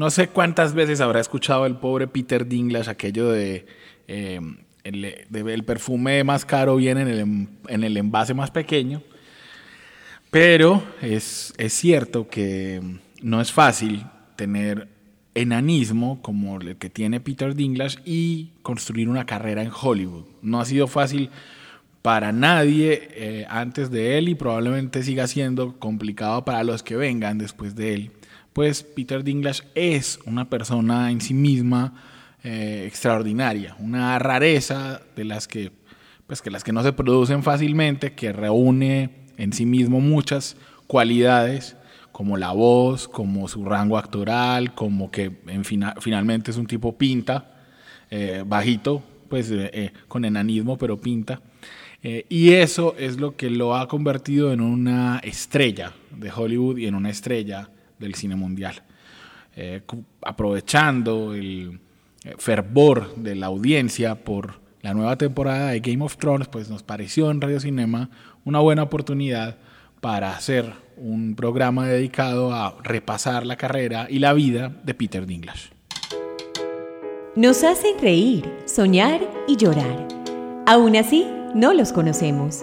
No sé cuántas veces habrá escuchado el pobre Peter Dinklage aquello de eh, el, perfume más caro viene en el, en el envase más pequeño, pero es, es cierto que no es fácil tener enanismo como el que tiene Peter Dinklage y construir una carrera en Hollywood. No ha sido fácil para nadie eh, antes de él y probablemente siga siendo complicado para los que vengan después de él pues Peter Dinklage es una persona en sí misma eh, extraordinaria, una rareza de las que, pues que las que no se producen fácilmente, que reúne en sí mismo muchas cualidades como la voz, como su rango actoral, como que en finalmente es un tipo pinta, eh, bajito, pues eh, con enanismo, pero pinta. y eso es lo que lo ha convertido en una estrella de Hollywood y en una estrella del cine mundial. Eh, aprovechando el eh, fervor de la audiencia por la nueva temporada de Game of Thrones, pues nos pareció en Radio Cinema una buena oportunidad para hacer un programa dedicado a repasar la carrera y la vida de Peter Dinklage. Nos hacen reír, soñar y llorar. Aún así, no los conocemos.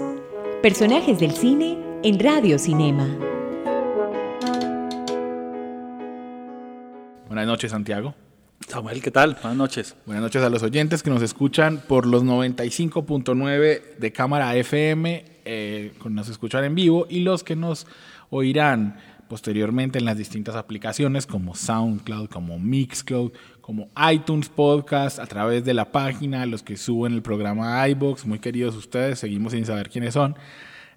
Personajes del cine en Radio Cinema. Buenas noches, Santiago. Samuel, ¿qué tal? Buenas noches. Buenas noches a los oyentes que nos escuchan por los 95.9 de cámara FM, eh, nos escuchan en vivo, y los que nos oirán posteriormente en las distintas aplicaciones como SoundCloud, como Mixcloud, como iTunes Podcast, a través de la página, los que suben el programa iBox, muy queridos ustedes, seguimos sin saber quiénes son.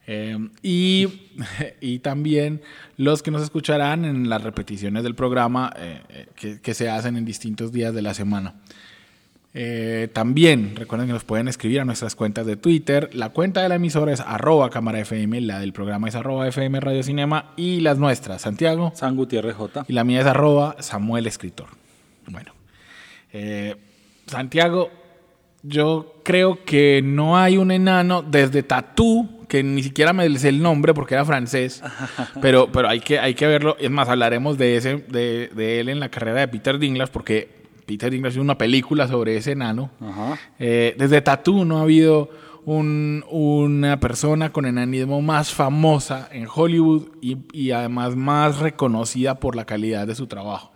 Eh, y, y, también los que nos escucharán en las repeticiones del programa eh, eh, que, se hacen en distintos días de la semana. también recuerden que nos pueden escribir a nuestras cuentas de Twitter. La cuenta de la emisora es arroba cámara FM, la del programa es arroba FM Radio Cinema y las nuestras, Santiago. San Gutiérrez J. Y la mía es arroba Samuel Escritor. Bueno, Santiago, yo creo que no hay un enano desde Tatú que ni siquiera me sé el nombre porque era francés, pero, pero hay, que, hay que verlo. Es más, hablaremos de, ese, de, él en la carrera de Peter Dinklage porque Peter Dinklage hizo una película sobre ese enano. Eh, desde Tattoo no ha habido una persona con enanismo más famosa en Hollywood y, además más reconocida por la calidad de su trabajo.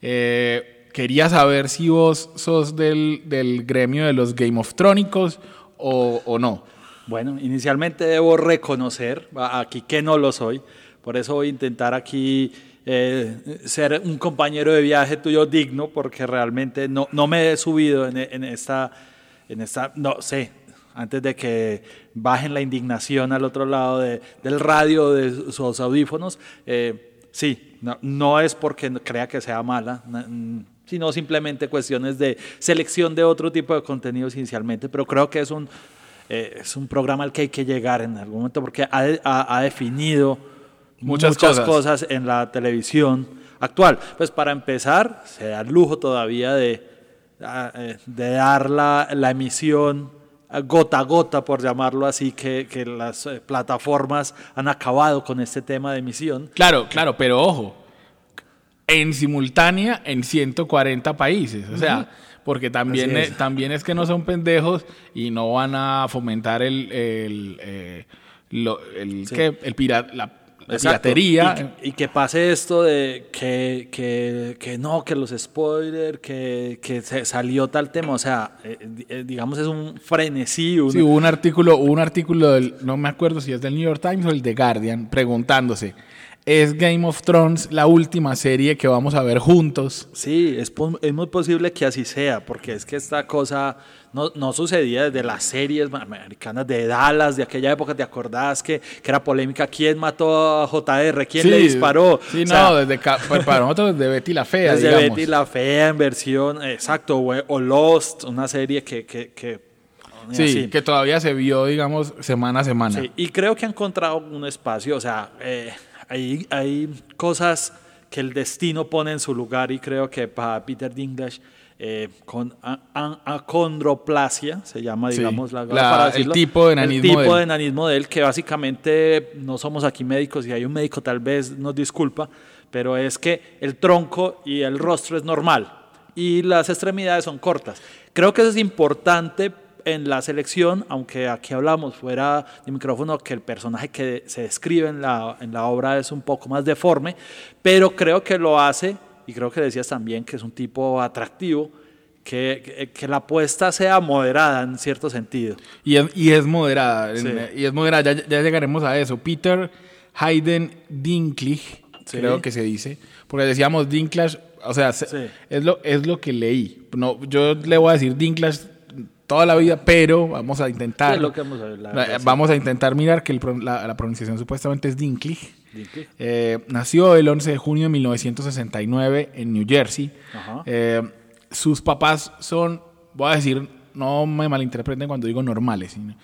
Eh, quería saber si vos sos del, gremio de los Game of Trónicos o, o no. Bueno, inicialmente debo reconocer aquí que no lo soy, por eso voy a intentar aquí eh, ser un compañero de viaje tuyo digno, porque realmente no, no me he subido en, esta, en esta, no sé, antes de que bajen la indignación al otro lado del radio, de sus audífonos. Eh, sí, no, no, es porque crea que sea mala, sino simplemente cuestiones de selección de otro tipo de contenidos inicialmente, pero creo que es un eh, es un programa al que hay que llegar en algún momento porque ha, definido muchas, cosas. en la televisión actual. Pues para empezar, se da el lujo todavía de, eh, de dar la, la emisión gota a gota, por llamarlo así, que, que, las eh, plataformas han acabado con este tema de emisión. Claro, claro, pero ojo, en simultánea en 140 países. O sea, porque también es. también es que no son pendejos y no van a fomentar el, el, eh, el, la, piratería. Y, que pase esto de que, que, que no, que los spoilers, que, que se salió tal tema, o sea, eh, eh, digamos es un frenesí. Sí, hubo un artículo, un artículo del, no me acuerdo si es del New York Times o el de Guardian, preguntándose, es Game of Thrones la última serie que vamos a ver juntos. Sí, es, es muy posible que así sea, porque es que esta cosa no, no, sucedía desde las series americanas de Dallas, de aquella época, ¿te acordás que, que era polémica? ¿Quién mató a JR? ¿Quién le disparó? Sí, no, desde, pues, para nosotros desde Betty la Fea, Desde Betty la Fea en versión, exacto, o, Lost, una serie que... que, que Sí, que todavía se vio, digamos, semana a semana. Sí, y creo que ha encontrado un espacio, o sea, eh, hay, hay cosas que el destino pone en su lugar y creo que para Peter Dinklage eh, con acondroplasia, se llama, digamos, la, el tipo de enanismo. El tipo de, enanismo de él, que básicamente no somos aquí médicos y hay un médico tal vez nos disculpa, pero es que el tronco y el rostro es normal y las extremidades son cortas. Creo que eso es importante en la selección, aunque aquí hablamos fuera de micrófono que el personaje que se describe en la, en la obra es un poco más deforme, pero creo que lo hace, y creo que decías también que es un tipo atractivo, que, que, la apuesta sea moderada en cierto sentido. Y es, y es moderada, y es moderada, ya, ya, llegaremos a eso. Peter Hayden Dinklage, creo que se dice, porque decíamos Dinklage, o sea, es, lo, es lo que leí. No, yo le voy a decir Dinklage toda la vida, pero vamos a intentar. vamos, a, intentar mirar que la, pronunciación supuestamente es Dinklage. Eh, nació el 11 de junio de 1969 en New Jersey. Eh, sus papás son, voy a decir, no me malinterpreten cuando digo normales, sino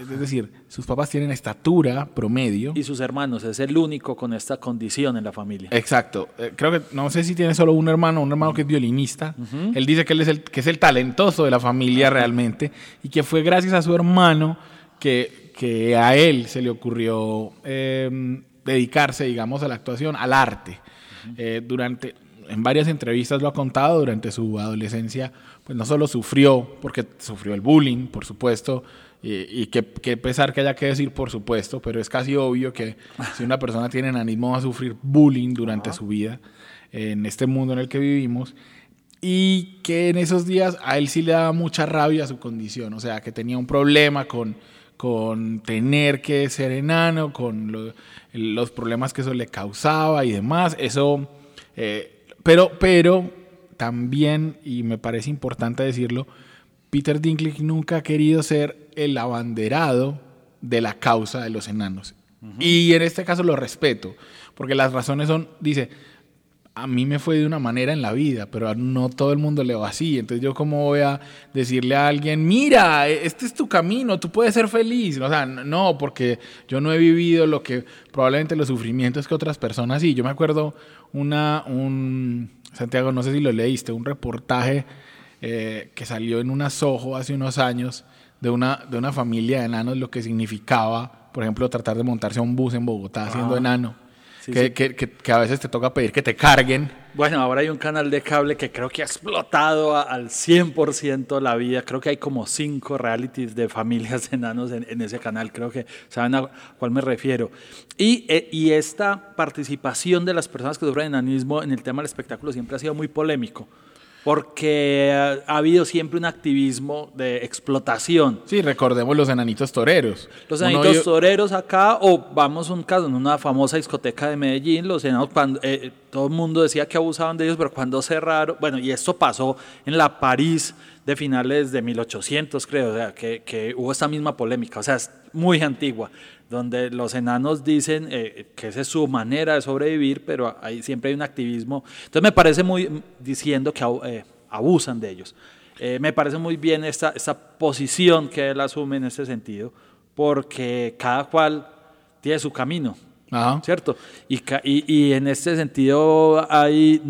es decir, sus papás tienen estatura promedio. Y sus hermanos, es el único con esta condición en la familia. Exacto. Eh, creo que, no sé si tiene solo un hermano, un hermano que es violinista. Él dice que él es el, que es el talentoso de la familia realmente y que fue gracias a su hermano que, que a él se le ocurrió em, dedicarse, digamos, a la actuación, al arte. Eh, durante, en varias entrevistas lo ha contado, durante su adolescencia, pues no solo sufrió, porque sufrió el bullying, por supuesto, y, que, pesar que haya que decir, por supuesto, pero es casi obvio que si una persona tiene enanismo va a sufrir bullying durante su vida en este mundo en el que vivimos. Y que en esos días a él sí le daba mucha rabia su condición, o sea, que tenía un problema con, con tener que ser enano, con los problemas que eso le causaba y demás. Eso, eh, pero, pero también, y me parece importante decirlo, Peter Dinklage nunca ha querido ser el abanderado de la causa de los enanos. Y en este caso lo respeto, porque las razones son, dice, a mí me fue de una manera en la vida, pero no todo el mundo le va así. Entonces yo cómo voy a decirle a alguien, mira, este es tu camino, tú puedes ser feliz. O sea, no, porque yo no he vivido lo que probablemente los sufrimientos que otras personas sí. Yo me acuerdo una, un, Santiago, no sé si lo leíste, un reportaje eh, que salió en una Soho hace unos años de una, de una familia de enanos, lo que significaba, por ejemplo, tratar de montarse a un bus en Bogotá siendo enano. que, Que, que, a veces te toca pedir que te carguen. Bueno, ahora hay un canal de cable que creo que ha explotado al 100% la vida. Creo que hay como cinco realities de familias de enanos en, ese canal. Creo que saben a cuál me refiero. Y, eh, y esta participación de las personas que sufren enanismo en el tema del espectáculo siempre ha sido muy polémico porque ha habido siempre un activismo de explotación. Sí, recordemos los enanitos toreros. Los enanitos toreros acá, o vamos a un caso, en una famosa discoteca de Medellín, los enanos, cuando, eh, todo el mundo decía que abusaban de ellos, pero cuando cerraron, bueno, y esto pasó en la París de finales de 1800, creo, o sea, que, que hubo esta misma polémica, o sea, es muy antigua donde los enanos dicen eh, que esa es su manera de sobrevivir, pero ahí siempre hay un activismo. Entonces me parece muy diciendo que eh, abusan de ellos. Eh, me parece muy bien esta, esta posición que él asume en ese sentido, porque cada cual tiene su camino, ¿cierto? Y, y, y, en este sentido hay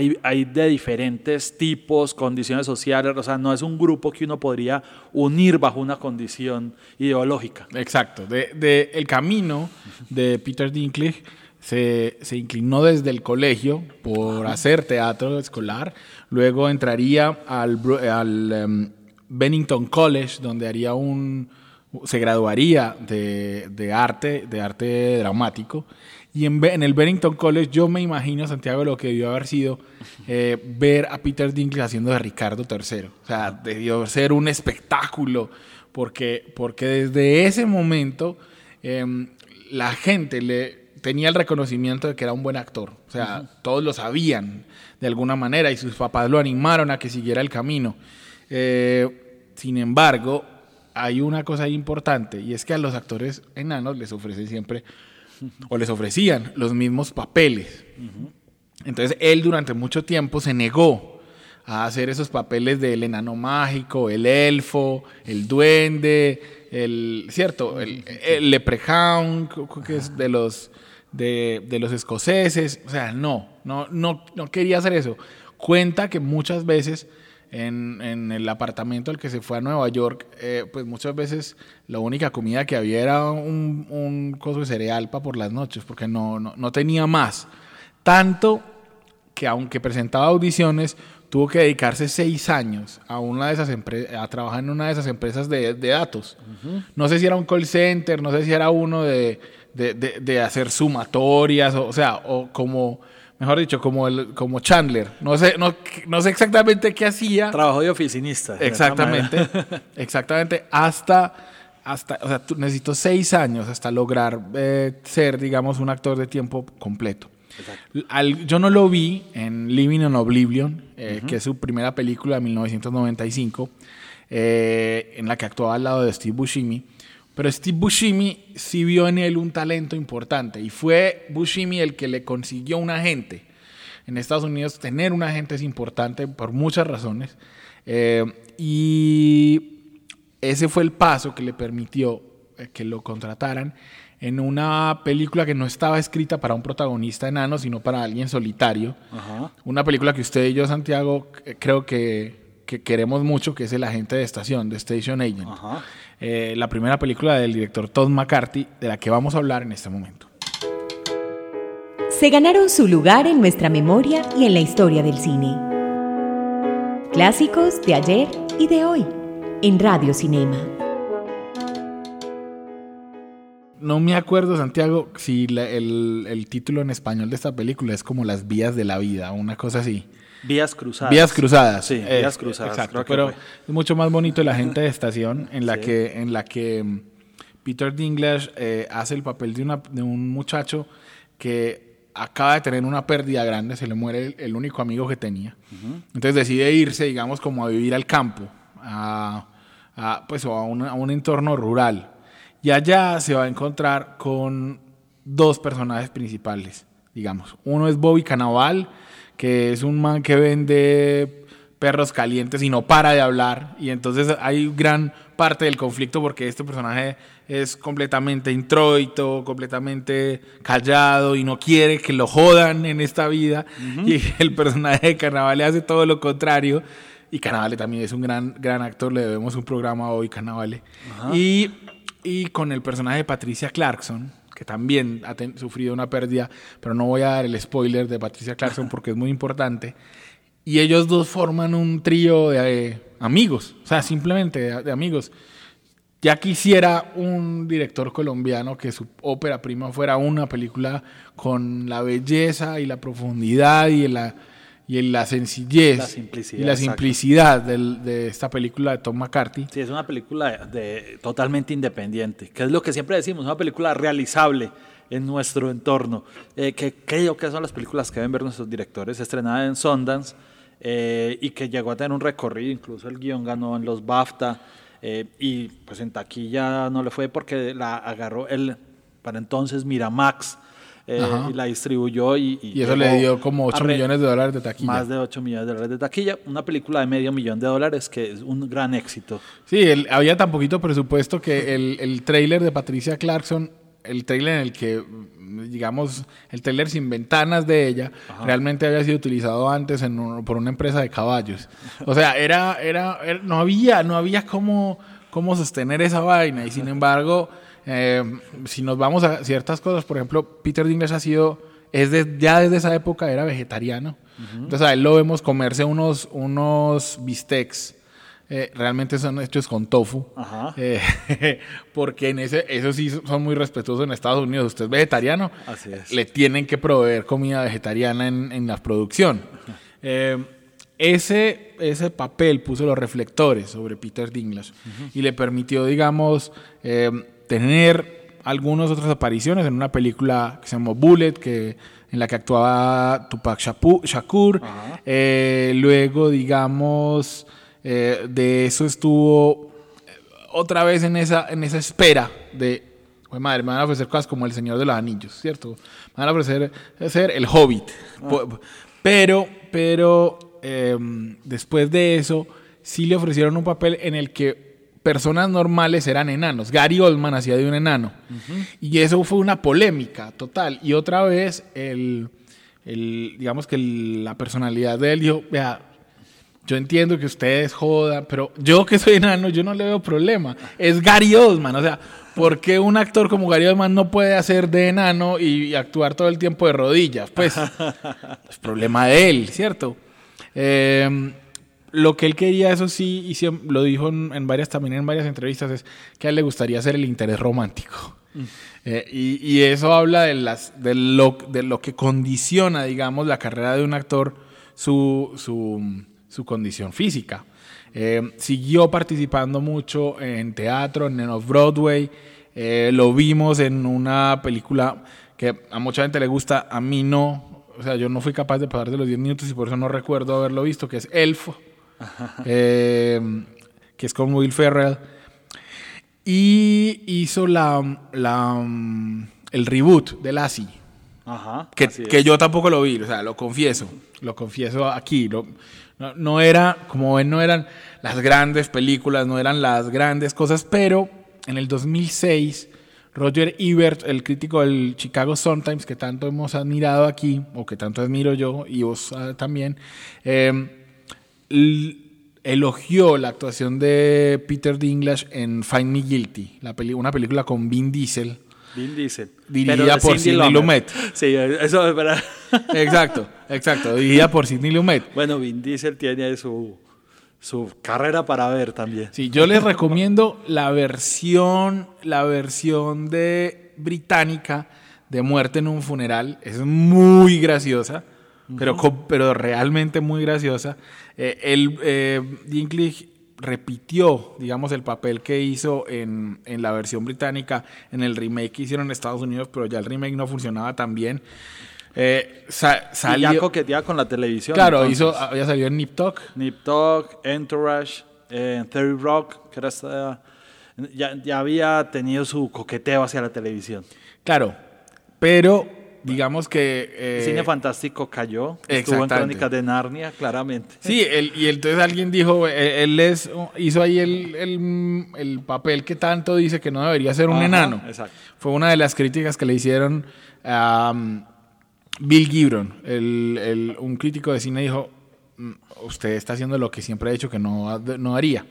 mm, hay, de diferentes tipos, condiciones sociales, o sea, no es un grupo que uno podría unir bajo una condición ideológica. Exacto. De, el camino de Peter Dinklage se, inclinó desde el colegio por hacer teatro escolar, luego entraría al, al em, Bennington College, donde haría un se graduaría de, de arte, de arte dramático y en, en, el Bennington College yo me imagino, Santiago, lo que debió haber sido eh, ver a Peter Dinklage haciendo de Ricardo III. O sea, debió ser un espectáculo, porque, porque desde ese momento em, la gente le tenía el reconocimiento de que era un buen actor. O sea, todos lo sabían de alguna manera y sus papás lo animaron a que siguiera el camino. Eh, sin embargo, hay una cosa importante y es que a los actores enanos les ofrecen siempre o les ofrecían los mismos papeles. Entonces él durante mucho tiempo se negó a hacer esos papeles del enano mágico, el elfo, el duende, el cierto, el, el leprechaun, que es de los de, de, los escoceses, o sea, no, no, no, no quería hacer eso. Cuenta que muchas veces en, en, el apartamento al que se fue a Nueva York, eh, pues muchas veces la única comida que había era un, un coso de cereal para por las noches, porque no, no, no tenía más. Tanto que aunque presentaba audiciones, tuvo que dedicarse seis años a una de esas a trabajar en una de esas empresas de, de datos. Uh -huh. No sé si era un call center, no sé si era uno de, de, de hacer sumatorias, o, o, sea, o como, mejor dicho, como, el, como Chandler. No sé, no, no sé exactamente qué hacía. Trabajo de oficinista. Exactamente, exactamente, hasta, hasta, o sea, necesito seis años hasta lograr eh, ser, digamos, un actor de tiempo completo. Al, yo no lo vi en Living in Oblivion, eh, uh -huh. que es su primera película de 1995, eh, en la que actuaba al lado de Steve Buscemi. Pero Steve Buscemi sí vio en él un talento importante y fue Buscemi el que le consiguió un agente. En Estados Unidos tener un agente es importante por muchas razones. Eh, y ese fue el paso que le permitió que lo contrataran en una película que no estaba escrita para un protagonista enano, sino para alguien solitario. Ajá. Una película que usted y yo, Santiago, creo que, que, queremos mucho, que es El agente de estación, de Station Agent. Eh, la primera película del director Todd McCarthy, de la que vamos a hablar en este momento. Se ganaron su lugar en nuestra memoria y en la historia del cine. Clásicos de ayer y de hoy, en Radio Cinema. no me acuerdo, Santiago, si la, el, el, título en español de esta película es como Las Vías de la Vida, una cosa así. Vías Cruzadas. Vías Cruzadas. Sí, eh, Vías Cruzadas. Exacto, pero es mucho más bonito la gente de estación en la sí. que, en la que mm, Peter Dinklage eh, hace el papel de, una, de, un muchacho que acaba de tener una pérdida grande, se le muere el, el único amigo que tenía. Uh -huh. Entonces decide irse, digamos, como a vivir al campo, a, a pues, a un, a un entorno rural y allá se va a encontrar con dos personajes principales, digamos. Uno es Bobby Canaval, que es un man que vende perros calientes y no para de hablar. Y entonces hay gran parte del conflicto porque este personaje es completamente introito, completamente callado y no quiere que lo jodan en esta vida. Uh -huh. Y el personaje de Carnaval le hace todo lo contrario. Y Carnavale también es un gran, gran actor, le debemos un programa hoy, Carnavale. Uh -huh. Y y con el personaje de Patricia Clarkson, que también ha sufrido una pérdida, pero no voy a dar el spoiler de Patricia Clarkson porque es muy importante. Y ellos dos forman un trío de eh, amigos, o sea, simplemente de, de, amigos. Ya quisiera un director colombiano que su ópera prima fuera una película con la belleza y la profundidad y la y en la sencillez la simplicidad, y la simplicidad del, de esta película de Tom McCarthy. Sí, es una película de, totalmente independiente, que es lo que siempre decimos, una película realizable en nuestro entorno, eh, que creo que son las películas que deben ver nuestros directores, estrenada en Sundance eh, y que llegó a tener un recorrido, incluso el guion ganó en los BAFTA eh, y pues en taquilla no le fue porque la agarró el, para entonces Miramax, eh, y la distribuyó y, y, y eso le dio como 8 millones de dólares de taquilla. Más de 8 millones de dólares de taquilla. Una película de medio millón de dólares que es un gran éxito. Sí, el, había tan poquito presupuesto que el, el tráiler de Patricia Clarkson, el tráiler en el que, digamos, el tráiler sin ventanas de ella, Ajá. realmente había sido utilizado antes en un, por una empresa de caballos. O sea, era, era, era no había, no había cómo, cómo sostener esa vaina y sin embargo... Eh, si nos vamos a ciertas cosas, por ejemplo, Peter Dinklage ha sido, es de, ya desde esa época era vegetariano. Uh -huh. Entonces a él lo vemos comerse unos, unos bistecs. Eh, realmente son hechos con tofu. Eh, porque en ese, eso sí son muy respetuosos en Estados Unidos. Usted es vegetariano, es. le tienen que proveer comida vegetariana en, en la producción. -huh. ese, ese papel puso los reflectores sobre Peter Dinklage uh -huh. y le permitió, digamos, tener algunas otras apariciones en una película que se llamó Bullet, que, en la que actuaba Tupac Shakur. Eh, luego, digamos, eh, de eso estuvo eh, otra vez en esa, en esa espera de, "Jue madre, me van a ofrecer cosas como El Señor de los Anillos, ¿cierto? Me van a ofrecer ser El Hobbit. Po- Pero, pero eh, después de eso, sí le ofrecieron un papel en el que personas normales eran enanos. Gary Oldman hacía de un enano. Y eso fue una polémica total. Y otra vez, el, el- digamos que el- la personalidad de él dijo, vea, yo entiendo que ustedes jodan, pero yo que soy enano, yo no le veo problema. Es Gary Oldman, o sea, ¿por qué un actor como Gary Oldman no puede hacer de enano y actuar todo el tiempo de rodillas? Pues es problema de él, ¿cierto? Eh, lo que él quería, eso sí, y lo dijo en, varias, también en varias entrevistas, es que a él le gustaría ser el interés romántico. Eh, y, y eso habla de, las, de, lo, de lo que condiciona, digamos, la carrera de un actor, su, su, su condición física. Eh, siguió participando mucho en teatro, en Off-Broadway. Eh, lo vimos en una película que a mucha gente le gusta, a mí no. O sea, yo no fui capaz de pasar de los 10 minutos y por eso no recuerdo haberlo visto, que es Elfo, eh, que es con Will Ferrell. Y hizo la, la, mm, el reboot de Lassie, Ajá. que, que yo tampoco lo vi, o sea, lo confieso, lo confieso aquí. lo- no, no era, como ven, no eran las grandes películas, no eran las grandes cosas, pero en el 2006, Roger Ebert, el crítico del Chicago Sun-Times, que tanto hemos admirado aquí, o que tanto admiro yo, y vos ah, también, eh, elogió la actuación de Peter Dinklage en Find Me Guilty, la peli- una película con Vin Diesel. Vin Diesel. Dirigida por Sidney Lumet. Sí, eso es verdad. Exacto, exacto, dirigida por Sidney Lumet. Bueno, Vin Diesel tiene su, su carrera para ver también. Sí, yo les recomiendo la versión, la versión de británica de Muerte en un funeral. Es muy graciosa, pero, pero realmente muy graciosa. Eh, el eh, Dinklage repitió, digamos, el papel que hizo en, en la versión británica, en el remake que hicieron en Estados Unidos, pero ya el remake no funcionaba tan bien. Eh, sa- Y salió, ya coqueteaba con la televisión. claro, entonces. hizo, había salido en Nip Tuck. Nip Entourage, eh, Theory Rock, que era esta- ya, ya había tenido su coqueteo hacia la televisión. Claro, pero digamos que... eh, El cine fantástico cayó, estuvo en. Crónicas de Narnia, claramente. Sí, él- y entonces alguien dijo, eh, él es, hizo ahí el, el- el papel que tanto dice que no debería ser un Ajá, enano. exacto. Fue una de las críticas que le hicieron a um, Bill Gibron, el- el- un crítico de cine dijo, "Mm, usted está haciendo lo que siempre ha dicho que no, no haría.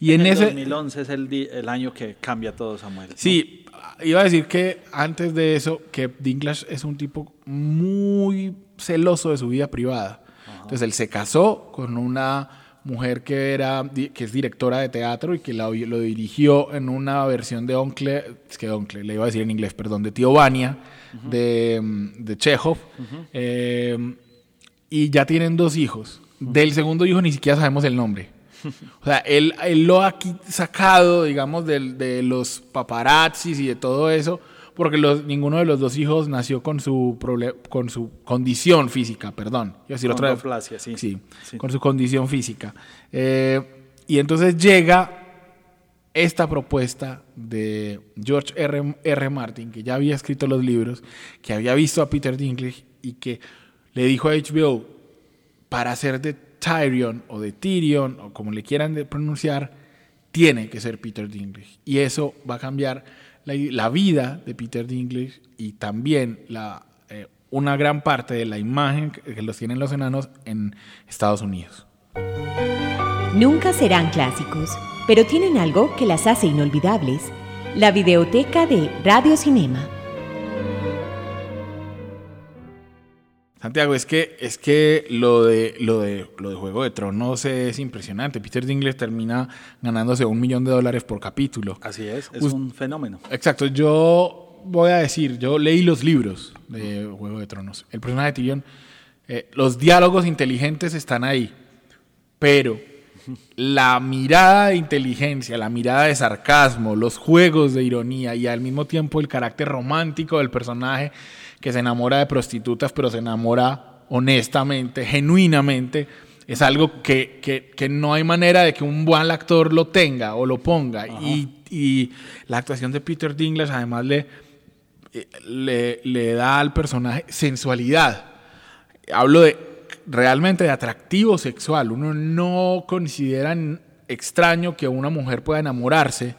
Y en, el ese... 2011 es el, el año que cambia todo, Samuel. Sí, iba a decir que antes de eso, que Dinklage es un tipo muy celoso de su vida privada. Entonces él se casó con una mujer que era que es directora de teatro y que la- lo dirigió en una versión de Oncle, es que Oncle, le iba a decir en inglés, perdón, de Tío Vania, de, de Chekhov. Eh, y ya tienen dos hijos. Del segundo hijo ni siquiera sabemos el nombre. O sea, él, él lo ha sacado, digamos, del- de, los paparazzis y de todo eso, porque los, ninguno de los dos hijos nació con su, con su condición física, perdón. A decir otra vez. Sí. Sí, Sí. con su condición física. Eh, y entonces llega esta propuesta de George R. R. Martin, que ya había escrito los libros, que había visto a Peter Dinklage y que le dijo a HBO, para ser de Tyrion o de Tyrion, o como le quieran pronunciar, tiene que ser Peter Dinklage. Y eso va a cambiar la, la vida de Peter Dinklage y también la, eh, una gran parte de la imagen que, que los tienen los enanos en Estados Unidos. Nunca serán clásicos, pero tienen algo que las hace inolvidables. La videoteca de Radio Cinema. Santiago, es que, es que lo, de, lo, de, lo de Juego de Tronos es impresionante. Peter Dinklage termina ganándose un millón de dólares por capítulo. Así es, es un fenómeno. Exacto, yo voy a decir, yo leí los libros de Juego de Tronos. El personaje de Tyrion, eh, los diálogos inteligentes están ahí, pero la mirada de inteligencia, la mirada de sarcasmo, los juegos de ironía y al mismo tiempo el carácter romántico del personaje que se enamora de prostitutas, pero se enamora honestamente, genuinamente, es algo que, que, que no hay manera de que un buen actor lo tenga o lo ponga. Y, y, la actuación de Peter Dinklage además le, le, le da al personaje sensualidad. Hablo de realmente de atractivo sexual. Uno no considera extraño que una mujer pueda enamorarse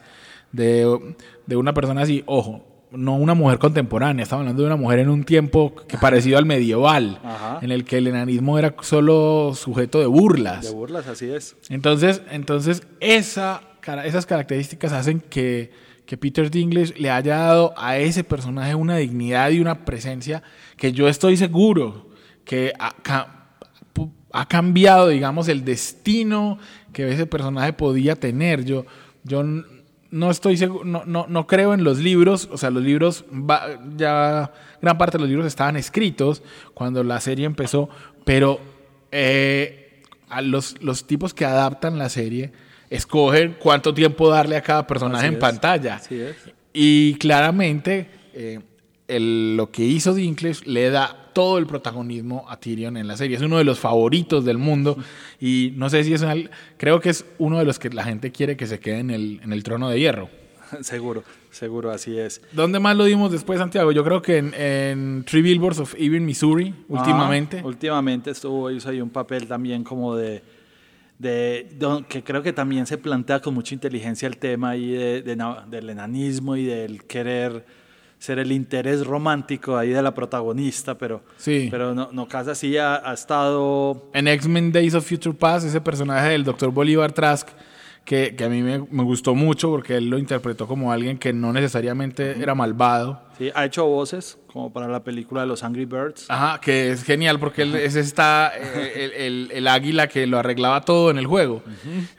de, de una persona así. Ojo, no una mujer contemporánea, estamos hablando de una mujer en un tiempo que parecido al medieval, en el que el enanismo era solo sujeto de burlas. De burlas, así es. Entonces, entonces esa, esas características hacen que, que Peter Dinklage le haya dado a ese personaje una dignidad y una presencia que yo estoy seguro que ha, ha cambiado, digamos, el destino que ese personaje podía tener. Yo, yo no estoy seguro, no, no, no, creo en los libros, o sea, los libros, ya gran parte de los libros estaban escritos cuando la serie empezó, pero eh, a los, los tipos que adaptan la serie escogen cuánto tiempo darle a cada personaje en pantalla. Y claramente eh, lo que hizo Dinklage le da todo el protagonismo a Tyrion en la serie. Es uno de los favoritos del mundo y no sé si es un, creo que es uno de los que la gente quiere que se quede en el, en el trono de hierro. Seguro, seguro, así es. ¿Dónde más lo dimos después, Santiago? Yo creo que en, en Three Billboards of Even, Missouri, últimamente. últimamente estuvo, hizo ahí un papel también como de, de, que creo que también se plantea con mucha inteligencia el tema ahí de, del enanismo y del querer ser el interés romántico ahí de la protagonista, pero, sí. pero no, no casi así ha, estado... En X-Men Days of Future Past, ese personaje del Dr. Bolívar Trask, que, que a mí me, me, gustó mucho porque él lo interpretó como alguien que no necesariamente era malvado. Sí, ha hecho voces como para la película de los Angry Birds. Ajá, que es genial porque él es esta, eh, el, el, el, águila que lo arreglaba todo en el juego.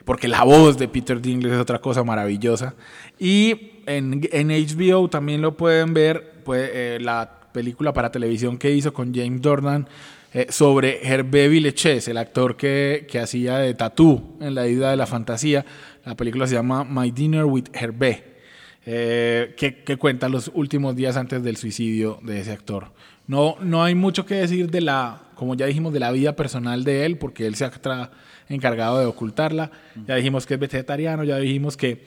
Porque la voz de Peter Dinklage es otra cosa maravillosa. Y en, en, HBO también lo pueden ver, pues, eh, la película para televisión que hizo con James Jordan eh, sobre Hervé Villechés, el actor que, que hacía de Tatú en la isla de la fantasía. La película se llama My Dinner with Hervé, eh, que, que, cuenta los últimos días antes del suicidio de ese actor. No, no hay mucho que decir de la, como ya dijimos, de la vida personal de él, porque él se ha encargado de ocultarla. Ya dijimos que es vegetariano, ya dijimos que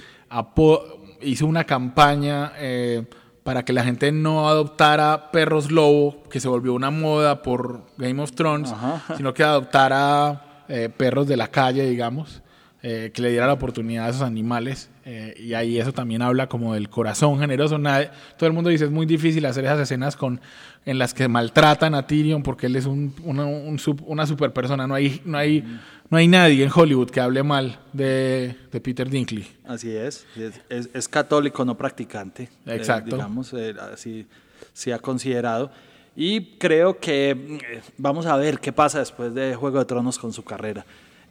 hizo una campaña eh, para que la gente no adoptara perros lobo, que se volvió una moda por Game of Thrones, sino que adoptara eh, perros de la calle, digamos, eh, que le diera la oportunidad a esos animales. Y ahí eso también habla como del corazón generoso. todo el mundo dice es muy difícil hacer esas escenas con en las que maltratan a Tyrion porque él es un, una, un, una super persona. No hay, no hay no hay nadie en Hollywood que hable mal de, de Peter Dinkley. Así es, es, es, católico, no practicante. Eh, Exacto. digamos, eh, así se ha considerado. Y creo que eh, vamos a ver qué pasa después de Juego de Tronos con su carrera.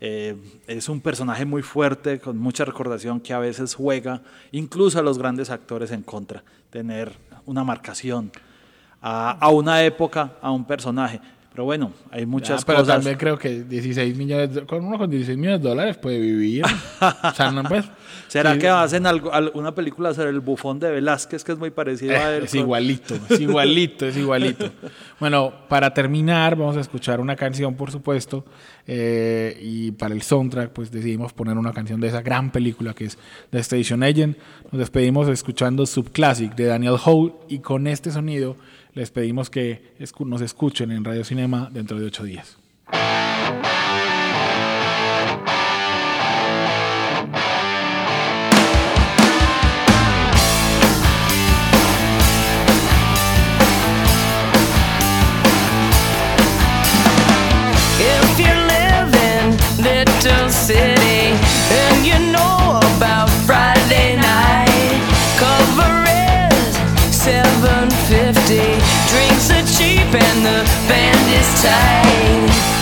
Eh, es un personaje muy fuerte, con mucha recordación, que a veces juega incluso a los grandes actores en contra, tener una marcación a, a una época, a un personaje. Pero bueno, hay muchas ya, pero cosas. también creo que 16 millones, de, con uno con 16 millones de dólares puede vivir. o sea, no, pues, ¿Será sí, que hacen algo, una película sobre el bufón de Velázquez que es muy parecido eh, a él? Es igualito, es igualito, es igualito. Bueno, para terminar, vamos a escuchar una canción, por supuesto, eh, y para el soundtrack, pues decidimos poner una canción de esa gran película que es The Station Agent. Nos despedimos escuchando Subclassic de Daniel Howe y con este sonido les pedimos que nos escuchen en Radio Cinema dentro de ocho días. City, and you know and the band is tight.